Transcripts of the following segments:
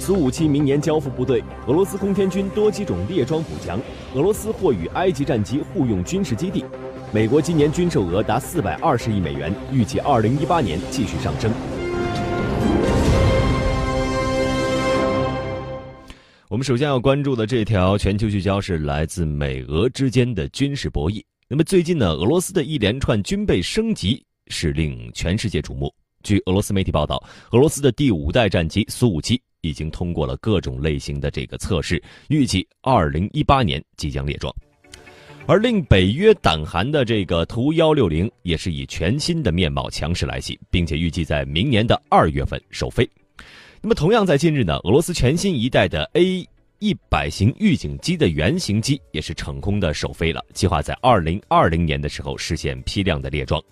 苏五七明年交付部队，俄罗斯空天军多机种列装补强，俄罗斯或与埃及战机互用军事基地。美国今年军售额达四百二十亿美元，预计二零一八年继续上升。我们首先要关注的这条全球聚焦是来自美俄之间的军事博弈。那么最近呢，俄罗斯的一连串军备升级是令全世界瞩目。据俄罗斯媒体报道，俄罗斯的第五代战机苏五七已经通过了各种类型的这个测试，预计二零一八年即将列装。而令北约胆寒的这个图幺六零也是以全新的面貌强势来袭，并且预计在明年的二月份首飞。那么同样在近日呢，俄罗斯全新一代的 A 一百型预警机的原型机也是成功的首飞了，计划在二零二零年的时候实现批量的列装。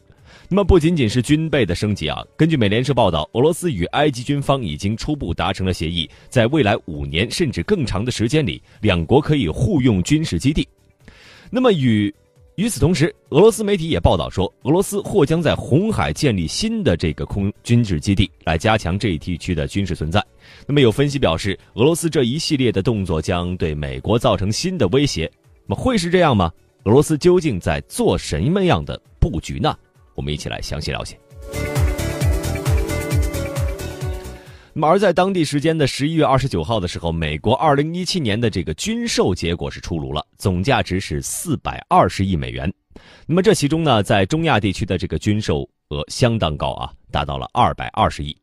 那么不仅仅是军备的升级啊，根据美联社报道，俄罗斯与埃及军方已经初步达成了协议，在未来五年甚至更长的时间里，两国可以互用军事基地。那么与与此同时，俄罗斯媒体也报道说，俄罗斯或将在红海建立新的这个空军事基地，来加强这一地区的军事存在。那么有分析表示，俄罗斯这一系列的动作将对美国造成新的威胁。那么会是这样吗？俄罗斯究竟在做什么样的布局呢？我们一起来详细了解。那么，而在当地时间的十一月二十九号的时候，美国二零一七年的这个军售结果是出炉了，总价值是四百二十亿美元。那么这其中呢，在中亚地区的这个军售额相当高啊，达到了二百二十亿。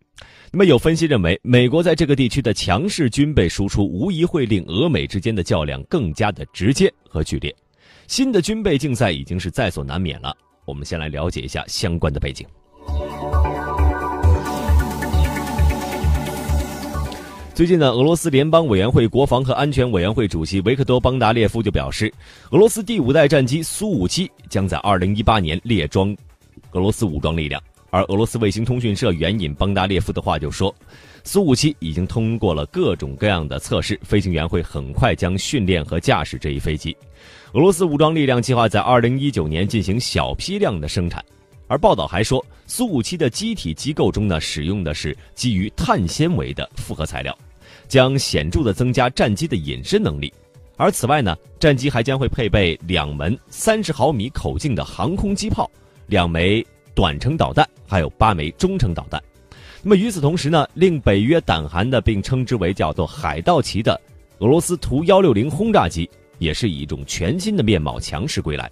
那么有分析认为，美国在这个地区的强势军备输出，无疑会令俄美之间的较量更加的直接和剧烈。新的军备竞赛已经是在所难免了。我们先来了解一下相关的背景。最近呢，俄罗斯联邦委员会国防和安全委员会主席维克多·邦达列夫就表示，俄罗斯第五代战机苏五七将在二零一八年列装俄罗斯武装力量。而俄罗斯卫星通讯社援引邦达列夫的话就说，苏五七已经通过了各种各样的测试，飞行员会很快将训练和驾驶这一飞机。俄罗斯武装力量计划在二零一九年进行小批量的生产，而报道还说，苏五七的机体机构中呢，使用的是基于碳纤维的复合材料，将显著的增加战机的隐身能力。而此外呢，战机还将会配备两门三十毫米口径的航空机炮，两枚短程导弹，还有八枚中程导弹。那么与此同时呢，令北约胆寒的，并称之为叫做“海盗旗”的俄罗斯图幺六零轰炸机。也是以一种全新的面貌强势归来。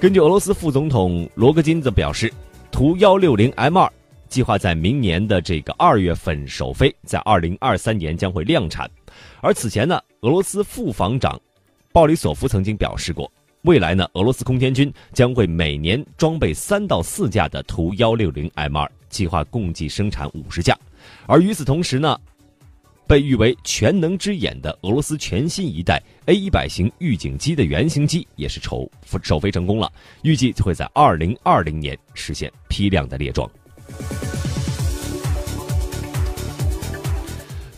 根据俄罗斯副总统罗戈金则表示，图幺六零 M 二计划在明年的这个二月份首飞，在二零二三年将会量产。而此前呢，俄罗斯副防长鲍里索夫曾经表示过，未来呢，俄罗斯空天军将会每年装备三到四架的图幺六零 M 二，计划共计生产五十架。而与此同时呢。被誉为全能之眼的俄罗斯全新一代 A 一百型预警机的原型机也是首首飞成功了，预计会在二零二零年实现批量的列装。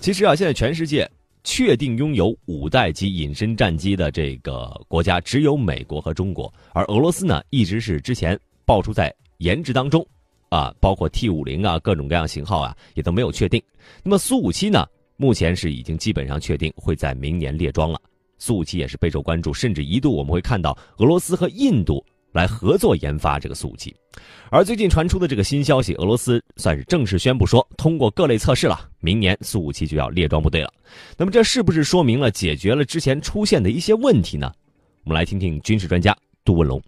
其实啊，现在全世界确定拥有五代机隐身战机的这个国家只有美国和中国，而俄罗斯呢一直是之前爆出在研制当中，啊，包括 T 五零啊各种各样型号啊也都没有确定。那么苏五七呢？目前是已经基本上确定会在明年列装了，苏五七也是备受关注，甚至一度我们会看到俄罗斯和印度来合作研发这个苏五七。而最近传出的这个新消息，俄罗斯算是正式宣布说，通过各类测试了，明年苏五七就要列装部队了。那么这是不是说明了解决了之前出现的一些问题呢？我们来听听军事专家杜文龙。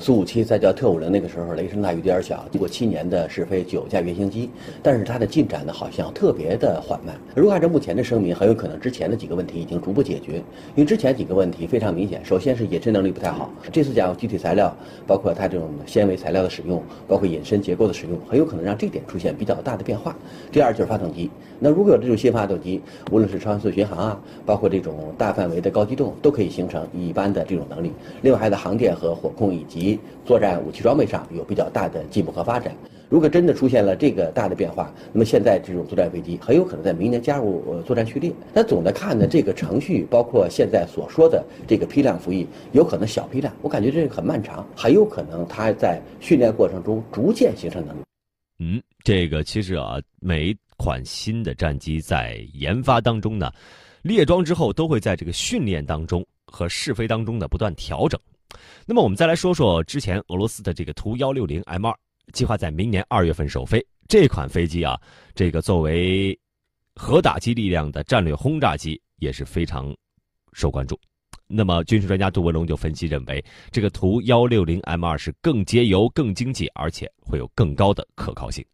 苏五七再叫特五零，那个时候雷声大雨点小，经过七年的试飞九架原型机，但是它的进展呢好像特别的缓慢。如果按照目前的声明，很有可能之前的几个问题已经逐步解决，因为之前几个问题非常明显。首先是隐身能力不太好，这次讲机体材料，包括它这种纤维材料的使用，包括隐身结构的使用，很有可能让这点出现比较大的变化。第二就是发动机，那如果有这种新发动机，无论是超音速巡航啊，包括这种大范围的高机动，都可以形成一般的这种能力。另外还在航电和火控以及作战武器装备上有比较大的进步和发展。如果真的出现了这个大的变化，那么现在这种作战飞机很有可能在明年加入作战序列。那总的看呢，这个程序包括现在所说的这个批量服役，有可能小批量，我感觉这个很漫长，很有可能它在训练过程中逐渐形成能力。嗯，这个其实啊，每一款新的战机在研发当中呢，列装之后都会在这个训练当中和试飞当中呢不断调整。那么我们再来说说之前俄罗斯的这个图幺六零 M 二，计划在明年二月份首飞。这款飞机啊，这个作为核打击力量的战略轰炸机也是非常受关注。那么，军事专家杜文龙就分析认为，这个图幺六零 M 二是更节油、更经济，而且会有更高的可靠性。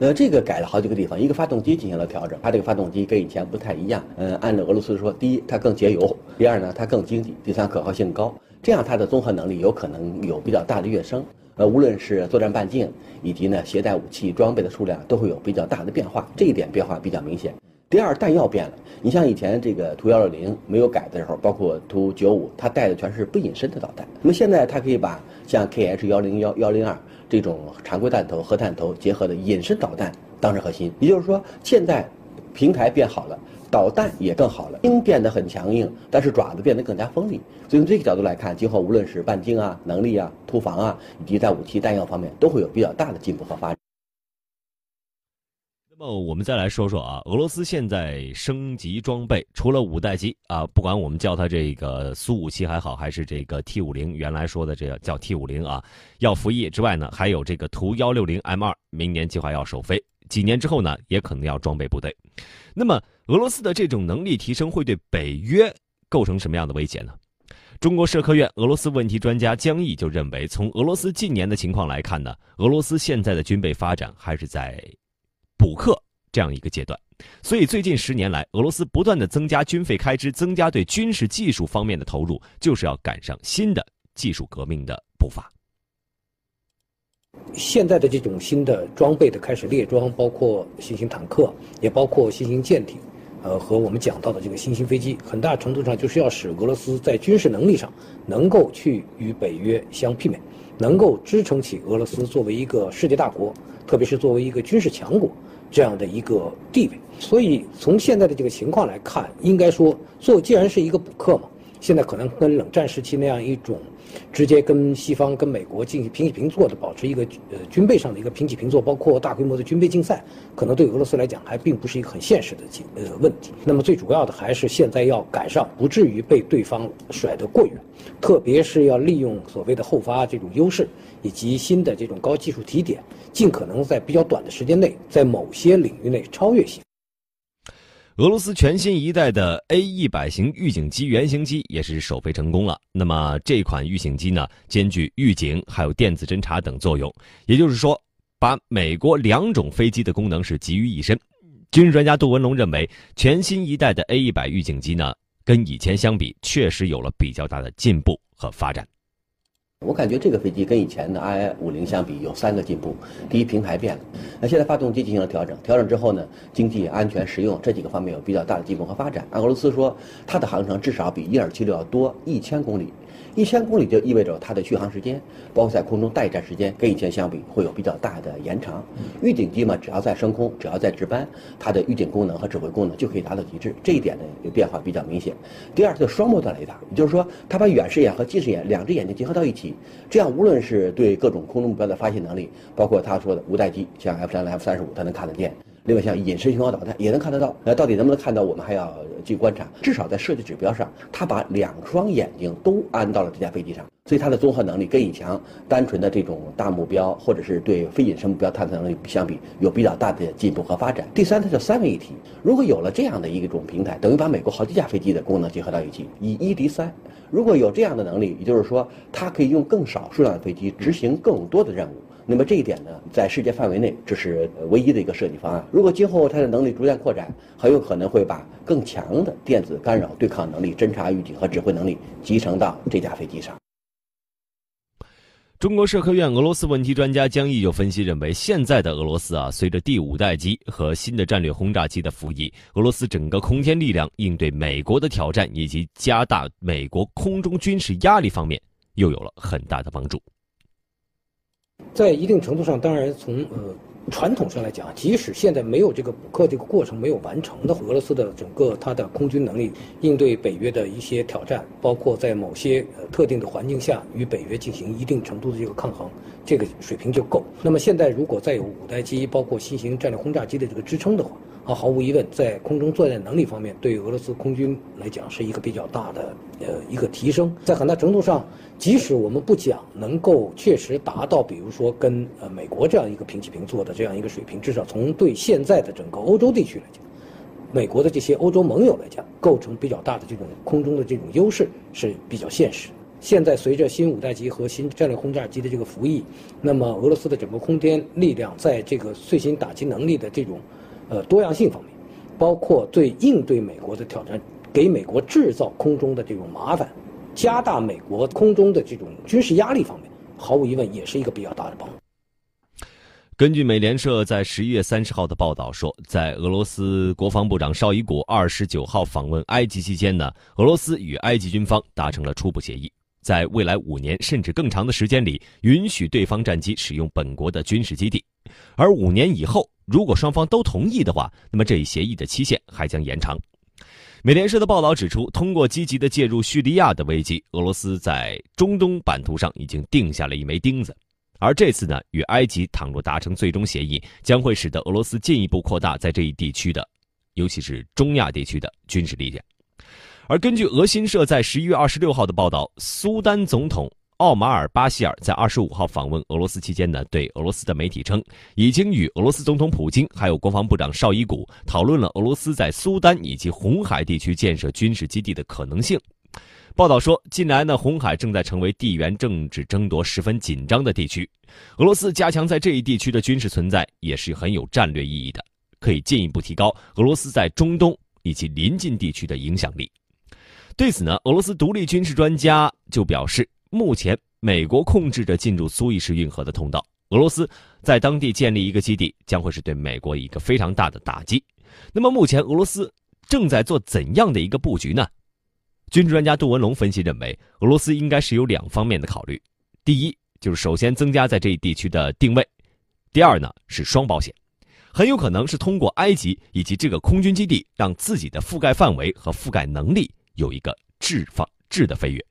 呃，这个改了好几个地方，一个发动机进行了调整，它这个发动机跟以前不太一样。嗯，按照俄罗斯说，第一它更节油，第二呢它更经济，第三可靠性高，这样它的综合能力有可能有比较大的跃升。呃，无论是作战半径以及呢携带武器装备的数量都会有比较大的变化，这一点变化比较明显。第二，弹药变了。你像以前这个图幺六零没有改的时候，包括图九五，它带的全是不隐身的导弹。那么现在它可以把像 KH 幺零幺幺零二这种常规弹头、核弹头结合的隐身导弹当成核心。也就是说，现在平台变好了，导弹也更好了，鹰变得很强硬，但是爪子变得更加锋利。所以从这个角度来看，今后无论是半径啊、能力啊、突防啊，以及在武器弹药方面，都会有比较大的进步和发展。那么我们再来说说啊，俄罗斯现在升级装备，除了五代机啊，不管我们叫它这个苏五七还好，还是这个 T 五零，原来说的这个叫 T 五零啊，要服役之外呢，还有这个图幺六零 M 二，明年计划要首飞，几年之后呢，也可能要装备部队。那么俄罗斯的这种能力提升会对北约构成什么样的威胁呢？中国社科院俄罗斯问题专家江毅就认为，从俄罗斯近年的情况来看呢，俄罗斯现在的军备发展还是在。补课这样一个阶段，所以最近十年来，俄罗斯不断的增加军费开支，增加对军事技术方面的投入，就是要赶上新的技术革命的步伐。现在的这种新的装备的开始列装，包括新型坦克，也包括新型舰艇，呃，和我们讲到的这个新型飞机，很大程度上就是要使俄罗斯在军事能力上能够去与北约相媲美，能够支撑起俄罗斯作为一个世界大国，特别是作为一个军事强国。这样的一个地位，所以从现在的这个情况来看，应该说，做既然是一个补课嘛，现在可能跟冷战时期那样一种。直接跟西方、跟美国进行平起平坐的，保持一个呃军备上的一个平起平坐，包括大规模的军备竞赛，可能对俄罗斯来讲还并不是一个很现实的呃问题。那么最主要的还是现在要赶上，不至于被对方甩得过远，特别是要利用所谓的后发这种优势，以及新的这种高技术提点，尽可能在比较短的时间内，在某些领域内超越性。俄罗斯全新一代的 A 一百型预警机原型机也是首飞成功了。那么这款预警机呢，兼具预警还有电子侦察等作用，也就是说，把美国两种飞机的功能是集于一身。军事专家杜文龙认为，全新一代的 A 一百预警机呢，跟以前相比，确实有了比较大的进步和发展。我感觉这个飞机跟以前的 I 五零相比有三个进步。第一，平台变了，那现在发动机进行了调整，调整之后呢，经济、安全、实用这几个方面有比较大的进步和发展。按俄罗斯说，它的航程至少比伊尔七六要多一千公里。一千公里就意味着它的续航时间，包括在空中待战时间，跟以前相比会有比较大的延长。预警机嘛，只要在升空，只要在值班，它的预警功能和指挥功能就可以达到极致。这一点呢有，变化比较明显。第二，是双波段雷达，也就是说，它把远视眼和近视眼两只眼睛结合到一起，这样无论是对各种空中目标的发现能力，包括他说的无代机，像 F 三、F 三十五，它能看得见。另外，像隐身巡航导弹也能看得到，那到底能不能看到，我们还要去观察。至少在设计指标上，它把两双眼睛都安到了这架飞机上，所以它的综合能力跟以前单纯的这种大目标或者是对非隐身目标探测能力相比，有比较大的进步和发展。第三，它叫三位一体。如果有了这样的一种平台，等于把美国好几架飞机的功能结合到一起，以一敌三。如果有这样的能力，也就是说，它可以用更少数量的飞机执行更多的任务。那么这一点呢，在世界范围内，这是唯一的一个设计方案。如果今后它的能力逐渐扩展，很有可能会把更强的电子干扰对抗能力、侦察预警和指挥能力集成到这架飞机上。中国社科院俄罗斯问题专家江毅就分析认为，现在的俄罗斯啊，随着第五代机和新的战略轰炸机的服役，俄罗斯整个空天力量应对美国的挑战以及加大美国空中军事压力方面，又有了很大的帮助。在一定程度上，当然从呃传统上来讲，即使现在没有这个补课这个过程没有完成的，俄罗斯的整个它的空军能力应对北约的一些挑战，包括在某些特定的环境下与北约进行一定程度的这个抗衡，这个水平就够。那么现在如果再有五代机，包括新型战略轰炸机的这个支撑的话，啊，毫无疑问，在空中作战能力方面，对俄罗斯空军来讲是一个比较大的呃一个提升。在很大程度上，即使我们不讲能够确实达到，比如说跟呃美国这样一个平起平坐的这样一个水平，至少从对现在的整个欧洲地区来讲，美国的这些欧洲盟友来讲，构成比较大的这种空中的这种优势是比较现实。现在随着新五代机和新战略轰炸机的这个服役，那么俄罗斯的整个空天力量在这个最新打击能力的这种。呃，多样性方面，包括对应对美国的挑战，给美国制造空中的这种麻烦，加大美国空中的这种军事压力方面，毫无疑问也是一个比较大的帮助。根据美联社在十一月三十号的报道说，在俄罗斯国防部长绍伊古二十九号访问埃及期间呢，俄罗斯与埃及军方达成了初步协议，在未来五年甚至更长的时间里，允许对方战机使用本国的军事基地，而五年以后。如果双方都同意的话，那么这一协议的期限还将延长。美联社的报道指出，通过积极的介入叙利亚的危机，俄罗斯在中东版图上已经定下了一枚钉子。而这次呢，与埃及倘若达成最终协议，将会使得俄罗斯进一步扩大在这一地区的，尤其是中亚地区的军事力量。而根据俄新社在十一月二十六号的报道，苏丹总统。奥马尔·巴希尔在二十五号访问俄罗斯期间呢，对俄罗斯的媒体称，已经与俄罗斯总统普京还有国防部长绍伊古讨论了俄罗斯在苏丹以及红海地区建设军事基地的可能性。报道说，近来呢，红海正在成为地缘政治争夺十分紧张的地区，俄罗斯加强在这一地区的军事存在也是很有战略意义的，可以进一步提高俄罗斯在中东以及邻近地区的影响力。对此呢，俄罗斯独立军事专家就表示。目前，美国控制着进入苏伊士运河的通道。俄罗斯在当地建立一个基地，将会是对美国一个非常大的打击。那么，目前俄罗斯正在做怎样的一个布局呢？军事专家杜文龙分析认为，俄罗斯应该是有两方面的考虑：第一，就是首先增加在这一地区的定位；第二呢，是双保险，很有可能是通过埃及以及这个空军基地，让自己的覆盖范围和覆盖能力有一个质方质的飞跃。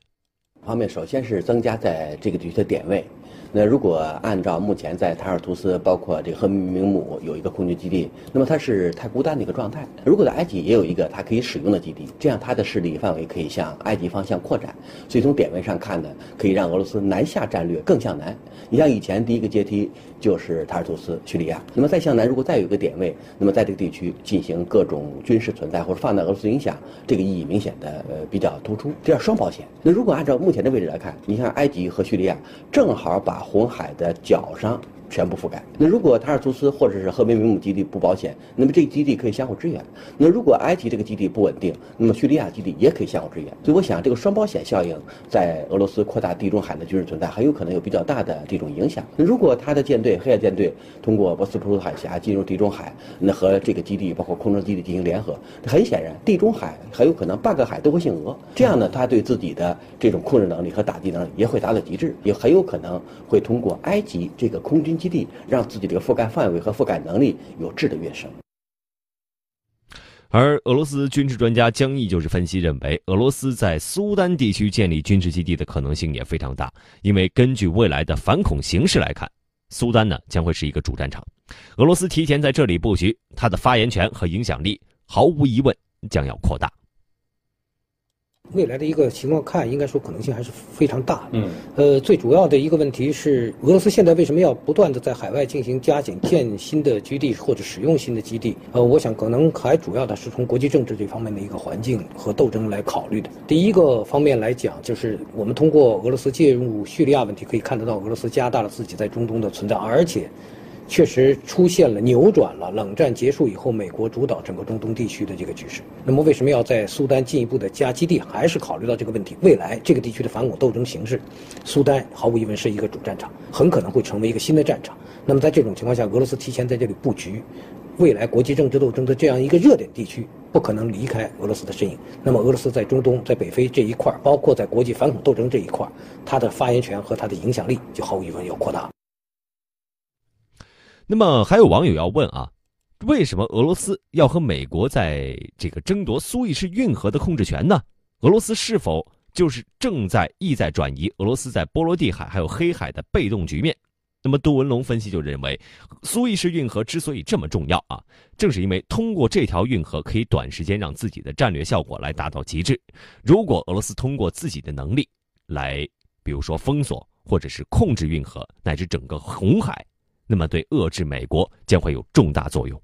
方面，首先是增加在这个地区的点位。那如果按照目前在塔尔图斯，包括这个赫明姆有一个空军基地，那么它是太孤单的一个状态。如果在埃及也有一个它可以使用的基地，这样它的势力范围可以向埃及方向扩展。所以从点位上看呢，可以让俄罗斯南下战略更向南。你像以前第一个阶梯就是塔尔图斯、叙利亚，那么再向南，如果再有一个点位，那么在这个地区进行各种军事存在或者放大俄罗斯影响，这个意义明显的呃比较突出。第二，双保险。那如果按照目前的位置来看，你像埃及和叙利亚正好把红海的角上。全部覆盖。那如果塔尔图斯或者是赫梅米姆基地不保险，那么这基地可以相互支援。那如果埃及这个基地不稳定，那么叙利亚基地也可以相互支援。所以我想，这个双保险效应在俄罗斯扩大地中海的军事存在，很有可能有比较大的这种影响。那如果他的舰队黑海舰队通过博斯普鲁斯海峡进入地中海，那和这个基地包括空中基地进行联合，很显然，地中海很有可能半个海都会姓俄。这样呢，他对自己的这种控制能力和打击能力也会达到极致，也很有可能会通过埃及这个空军。基地让自己这个覆盖范围和覆盖能力有质的跃升。而俄罗斯军事专家江毅就是分析认为，俄罗斯在苏丹地区建立军事基地的可能性也非常大，因为根据未来的反恐形势来看，苏丹呢将会是一个主战场，俄罗斯提前在这里布局，它的发言权和影响力毫无疑问将要扩大。未来的一个情况看，应该说可能性还是非常大。嗯，呃，最主要的一个问题是，俄罗斯现在为什么要不断的在海外进行加紧建新的基地或者使用新的基地？呃，我想可能还主要的是从国际政治这方面的一个环境和斗争来考虑的。第一个方面来讲，就是我们通过俄罗斯介入叙利亚问题，可以看得到俄罗斯加大了自己在中东的存在，而且。确实出现了扭转了冷战结束以后美国主导整个中东地区的这个局势。那么为什么要在苏丹进一步的加基地？还是考虑到这个问题，未来这个地区的反恐斗争形势，苏丹毫无疑问是一个主战场，很可能会成为一个新的战场。那么在这种情况下，俄罗斯提前在这里布局，未来国际政治斗争的这样一个热点地区，不可能离开俄罗斯的身影。那么俄罗斯在中东、在北非这一块，包括在国际反恐斗争这一块，它的发言权和它的影响力就毫无疑问要扩大。那么还有网友要问啊，为什么俄罗斯要和美国在这个争夺苏伊士运河的控制权呢？俄罗斯是否就是正在意在转移俄罗斯在波罗的海还有黑海的被动局面？那么杜文龙分析就认为，苏伊士运河之所以这么重要啊，正是因为通过这条运河可以短时间让自己的战略效果来达到极致。如果俄罗斯通过自己的能力来，比如说封锁或者是控制运河乃至整个红海，那么对遏制美国将会有重大作用。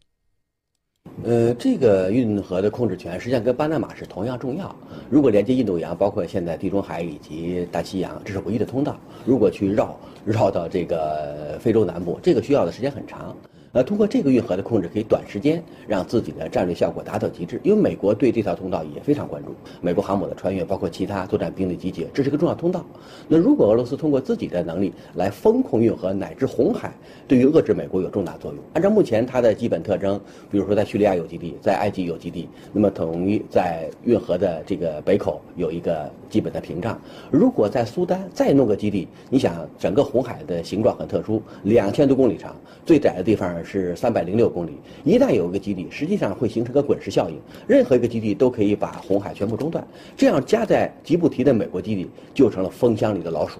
呃，这个运河的控制权实际上跟巴拿马是同样重要。如果连接印度洋，包括现在地中海以及大西洋，这是唯一的通道。如果去绕绕到这个非洲南部，这个需要的时间很长。呃，通过这个运河的控制，可以短时间让自己的战略效果达到极致。因为美国对这条通道也非常关注，美国航母的穿越，包括其他作战兵力集结，这是个重要通道。那如果俄罗斯通过自己的能力来封控运河乃至红海，对于遏制美国有重大作用。按照目前它的基本特征，比如说在叙利亚有基地，在埃及有基地，那么等于在运河的这个北口有一个基本的屏障。如果在苏丹再弄个基地，你想整个红海的形状很特殊，两千多公里长，最窄的地方。是三百零六公里，一旦有一个基地，实际上会形成个滚石效应，任何一个基地都可以把红海全部中断。这样加在吉布提的美国基地就成了风箱里的老鼠，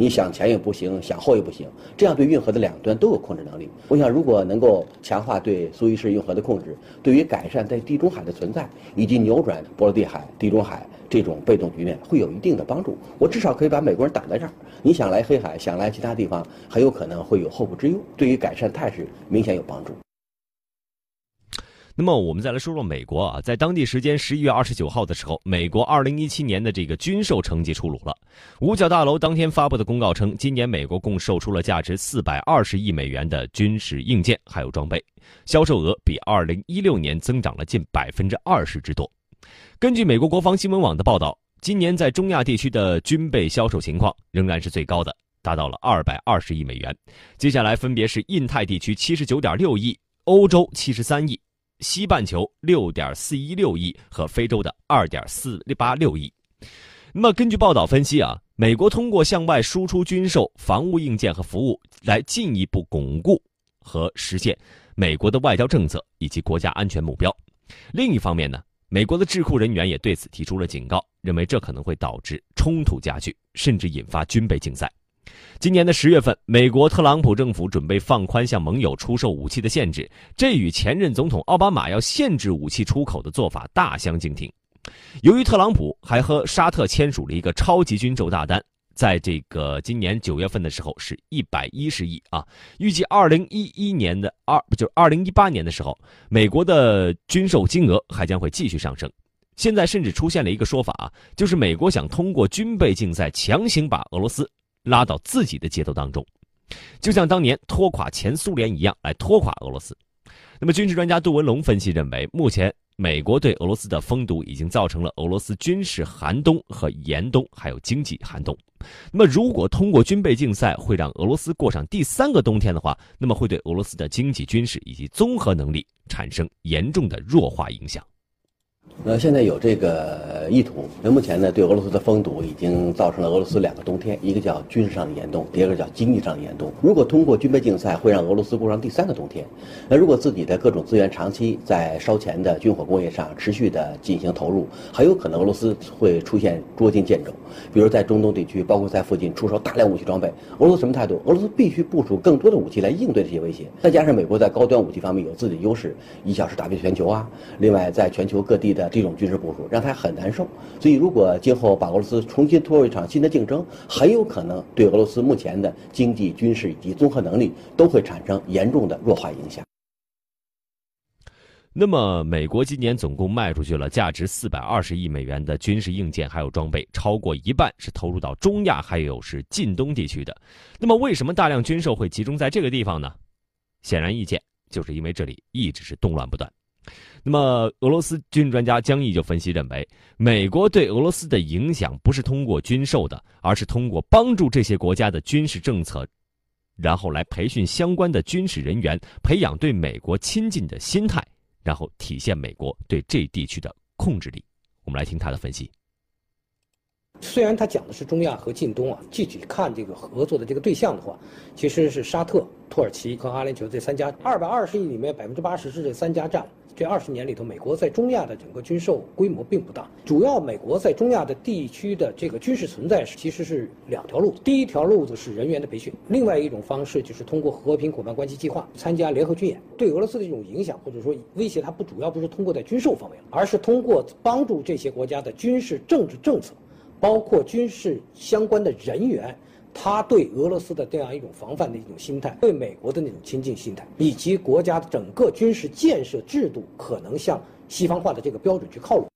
你想前也不行，想后也不行。这样对运河的两端都有控制能力。我想，如果能够强化对苏伊士运河的控制，对于改善在地中海的存在以及扭转波罗的海、地中海这种被动局面，会有一定的帮助。我至少可以把美国人挡在这儿。你想来黑海，想来其他地方，很有可能会有后顾之忧。对于改善态势，明显有帮助。那么，我们再来说说美国啊，在当地时间十一月二十九号的时候，美国二零一七年的这个军售成绩出炉了。五角大楼当天发布的公告称，今年美国共售出了价值四百二十亿美元的军事硬件还有装备，销售额比二零一六年增长了近百分之二十之多。根据美国国防新闻网的报道。今年在中亚地区的军备销售情况仍然是最高的，达到了二百二十亿美元。接下来分别是印太地区七十九点六亿、欧洲七十三亿、西半球六点四一六亿和非洲的二点四八六亿。那么根据报道分析啊，美国通过向外输出军售、防务硬件和服务，来进一步巩固和实现美国的外交政策以及国家安全目标。另一方面呢？美国的智库人员也对此提出了警告，认为这可能会导致冲突加剧，甚至引发军备竞赛。今年的十月份，美国特朗普政府准备放宽向盟友出售武器的限制，这与前任总统奥巴马要限制武器出口的做法大相径庭。由于特朗普还和沙特签署了一个超级军售大单。在这个今年九月份的时候是一百一十亿啊，预计二零一一年的二不就是二零一八年的时候，美国的军售金额还将会继续上升。现在甚至出现了一个说法啊，就是美国想通过军备竞赛强行把俄罗斯拉到自己的节奏当中，就像当年拖垮前苏联一样来拖垮俄罗斯。那么军事专家杜文龙分析认为，目前。美国对俄罗斯的封堵已经造成了俄罗斯军事寒冬和严冬，还有经济寒冬。那么，如果通过军备竞赛会让俄罗斯过上第三个冬天的话，那么会对俄罗斯的经济、军事以及综合能力产生严重的弱化影响。那现在有这个意图。那目前呢，对俄罗斯的封堵已经造成了俄罗斯两个冬天，一个叫军事上的严冬，第二个叫经济上的严冬。如果通过军备竞赛会让俄罗斯过上第三个冬天，那如果自己的各种资源长期在烧钱的军火工业上持续的进行投入，很有可能俄罗斯会出现捉襟见肘。比如在中东地区，包括在附近出售大量武器装备，俄罗斯什么态度？俄罗斯必须部署更多的武器来应对这些威胁。再加上美国在高端武器方面有自己的优势，一小时打遍全球啊。另外，在全球各地的这种军事部署让他很难受，所以如果今后把俄罗斯重新拖入一场新的竞争，很有可能对俄罗斯目前的经济、军事以及综合能力都会产生严重的弱化影响。那么，美国今年总共卖出去了价值四百二十亿美元的军事硬件还有装备，超过一半是投入到中亚还有是近东地区的。那么，为什么大量军售会集中在这个地方呢？显然易见，就是因为这里一直是动乱不断。那么，俄罗斯军事专家江毅就分析认为，美国对俄罗斯的影响不是通过军售的，而是通过帮助这些国家的军事政策，然后来培训相关的军事人员，培养对美国亲近的心态，然后体现美国对这地区的控制力。我们来听他的分析。虽然他讲的是中亚和近东啊，具体看这个合作的这个对象的话，其实是沙特、土耳其和阿联酋这三家，二百二十亿里面百分之八十是这三家占。这二十年里头，美国在中亚的整个军售规模并不大。主要美国在中亚的地区的这个军事存在其实是两条路。第一条路子是人员的培训，另外一种方式就是通过和平伙伴关系计划参加联合军演。对俄罗斯的这种影响或者说威胁，它不主要不是通过在军售方面，而是通过帮助这些国家的军事政治政策，包括军事相关的人员。他对俄罗斯的这样一种防范的一种心态，对美国的那种亲近心态，以及国家整个军事建设制度可能向西方化的这个标准去靠拢。